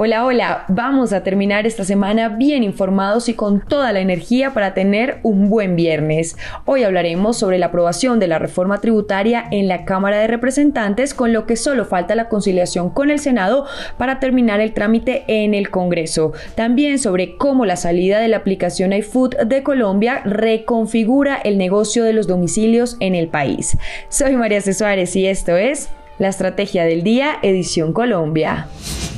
Hola, hola, vamos a terminar esta semana bien informados y con toda la energía para tener un buen viernes. Hoy hablaremos sobre la aprobación de la reforma tributaria en la Cámara de Representantes, con lo que solo falta la conciliación con el Senado para terminar el trámite en el Congreso. También sobre cómo la salida de la aplicación iFood de Colombia reconfigura el negocio de los domicilios en el país. Soy María C. Suárez y esto es La Estrategia del Día, Edición Colombia.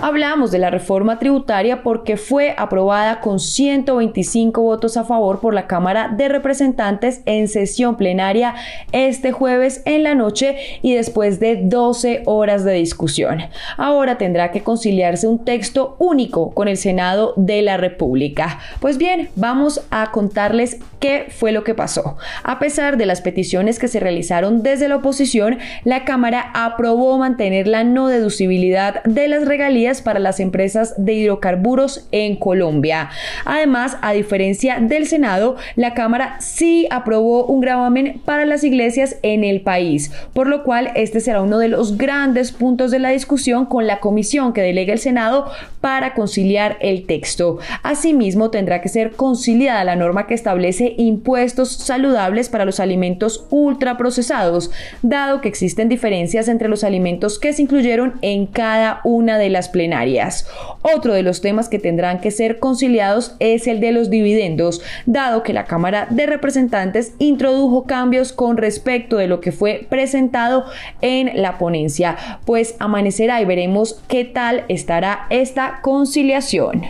Hablamos de la reforma tributaria porque fue aprobada con 125 votos a favor por la Cámara de Representantes en sesión plenaria este jueves en la noche y después de 12 horas de discusión. Ahora tendrá que conciliarse un texto único con el Senado de la República. Pues bien, vamos a contarles qué fue lo que pasó. A pesar de las peticiones que se realizaron desde la oposición, la Cámara aprobó mantener la no deducibilidad de las regalías para las empresas de hidrocarburos en Colombia. Además, a diferencia del Senado, la Cámara sí aprobó un gravamen para las iglesias en el país, por lo cual este será uno de los grandes puntos de la discusión con la comisión que delega el Senado para conciliar el texto. Asimismo, tendrá que ser conciliada la norma que establece impuestos saludables para los alimentos ultraprocesados, dado que existen diferencias entre los alimentos que se incluyeron en cada una de las plenarias. Otro de los temas que tendrán que ser conciliados es el de los dividendos, dado que la Cámara de Representantes introdujo cambios con respecto de lo que fue presentado en la ponencia. Pues amanecerá y veremos qué tal estará esta conciliación.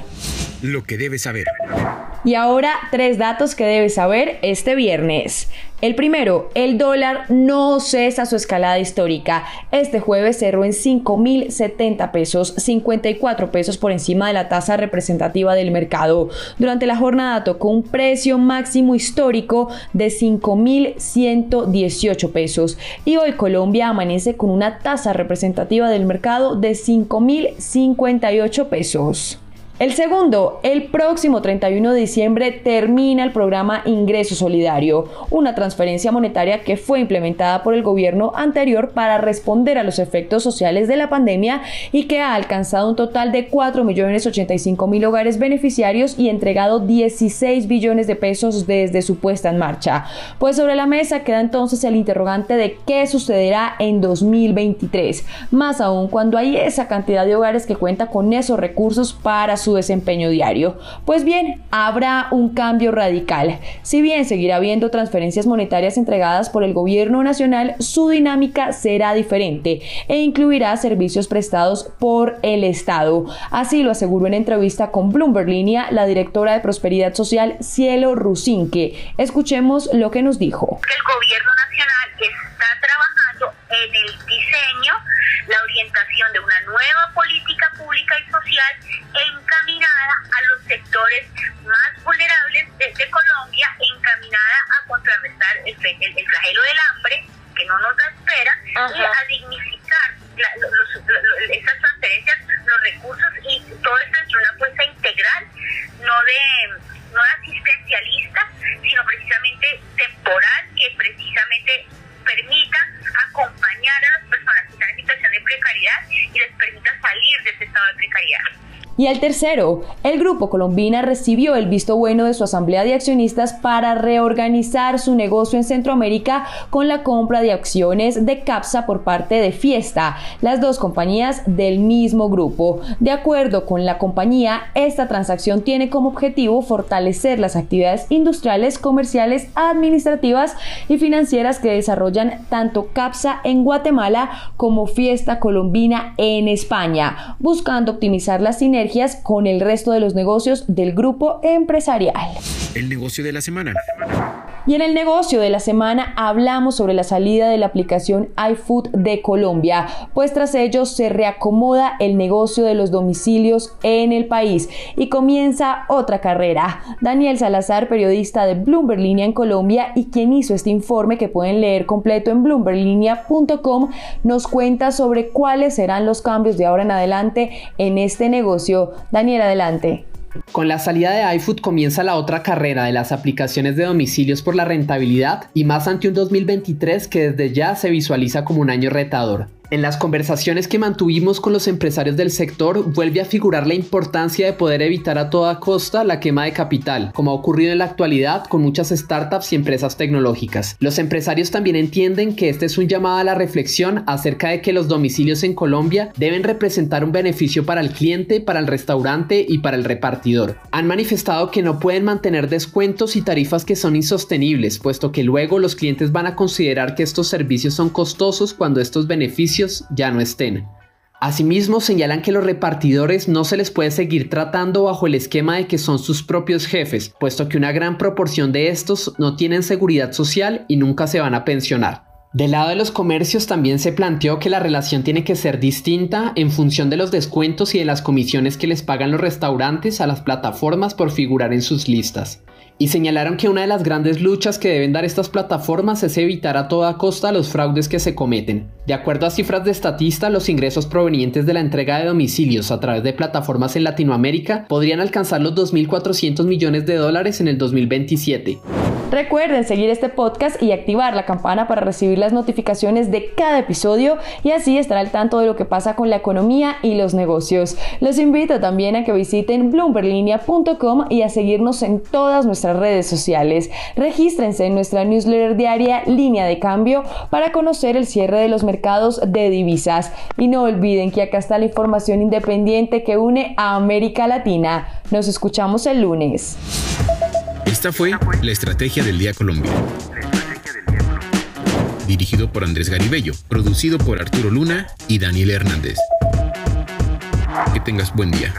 Lo que debes saber. Y ahora tres datos que debes saber este viernes. El primero, el dólar no cesa su escalada histórica. Este jueves cerró en 5.070 pesos, 54 pesos por encima de la tasa representativa del mercado. Durante la jornada tocó un precio máximo histórico de 5.118 pesos. Y hoy Colombia amanece con una tasa representativa del mercado de 5.058 pesos. El segundo, el próximo 31 de diciembre termina el programa Ingreso Solidario, una transferencia monetaria que fue implementada por el gobierno anterior para responder a los efectos sociales de la pandemia y que ha alcanzado un total de 4.085.000 hogares beneficiarios y entregado 16 billones de pesos desde su puesta en marcha. Pues sobre la mesa queda entonces el interrogante de qué sucederá en 2023, más aún cuando hay esa cantidad de hogares que cuenta con esos recursos para su su desempeño diario. Pues bien, habrá un cambio radical. Si bien seguirá habiendo transferencias monetarias entregadas por el gobierno nacional, su dinámica será diferente e incluirá servicios prestados por el Estado. Así lo aseguró en entrevista con Bloomberg Línea la directora de Prosperidad Social, Cielo Rusinque. Escuchemos lo que nos dijo. El gobierno nacional está trabajando en el diseño, la orientación de una nueva política pública y social encaminada a los sectores más vulnerables de, Colombia, encaminada a contrarrestar el, flagelo del hambre que no nos da espera y a dignificar esas transferencias, los recursos y todo esto es una apuesta integral, no de no asistencialista, sino precisamente temporal, que precisamente permita acompañar a las personas que están en situación de precariedad y les permita salir de ese estado de precariedad. Y el tercero, el Grupo Colombina recibió el visto bueno de su Asamblea de Accionistas para reorganizar su negocio en Centroamérica con la compra de acciones de CAPSA por parte de Fiesta, las dos compañías del mismo grupo. De acuerdo con la compañía, esta transacción tiene como objetivo fortalecer las actividades industriales, comerciales, administrativas y financieras que desarrollan tanto CAPSA en Guatemala como Fiesta Colombina en España, buscando optimizar las sinergias con el resto de los negocios del grupo empresarial. El negocio de la semana. Y en el negocio de la semana hablamos sobre la salida de la aplicación iFood de Colombia, pues tras ello se reacomoda el negocio de los domicilios en el país y comienza otra carrera. Daniel Salazar, periodista de Bloomberg Línea en Colombia y quien hizo este informe que pueden leer completo en bloomberglinea.com, nos cuenta sobre cuáles serán los cambios de ahora en adelante en este negocio. Daniel, adelante. Con la salida de iFood comienza la otra carrera de las aplicaciones de domicilios por la rentabilidad y más ante un 2023 que desde ya se visualiza como un año retador. En las conversaciones que mantuvimos con los empresarios del sector vuelve a figurar la importancia de poder evitar a toda costa la quema de capital, como ha ocurrido en la actualidad con muchas startups y empresas tecnológicas. Los empresarios también entienden que este es un llamado a la reflexión acerca de que los domicilios en Colombia deben representar un beneficio para el cliente, para el restaurante y para el repartidor. Han manifestado que no pueden mantener descuentos y tarifas que son insostenibles, puesto que luego los clientes van a considerar que estos servicios son costosos cuando estos beneficios ya no estén. Asimismo, señalan que los repartidores no se les puede seguir tratando bajo el esquema de que son sus propios jefes, puesto que una gran proporción de estos no tienen seguridad social y nunca se van a pensionar. Del lado de los comercios también se planteó que la relación tiene que ser distinta en función de los descuentos y de las comisiones que les pagan los restaurantes a las plataformas por figurar en sus listas y señalaron que una de las grandes luchas que deben dar estas plataformas es evitar a toda costa los fraudes que se cometen. De acuerdo a cifras de Estatista, los ingresos provenientes de la entrega de domicilios a través de plataformas en Latinoamérica podrían alcanzar los 2.400 millones de dólares en el 2027. Recuerden seguir este podcast y activar la campana para recibir las notificaciones de cada episodio y así estar al tanto de lo que pasa con la economía y los negocios. Los invito también a que visiten bloomberlinia.com y a seguirnos en todas nuestras redes sociales. Regístrense en nuestra newsletter diaria Línea de Cambio para conocer el cierre de los mercados de divisas. Y no olviden que acá está la información independiente que une a América Latina. Nos escuchamos el lunes. Esta fue la Estrategia del Día Colombia. Dirigido por Andrés Garibello, producido por Arturo Luna y Daniel Hernández. Que tengas buen día.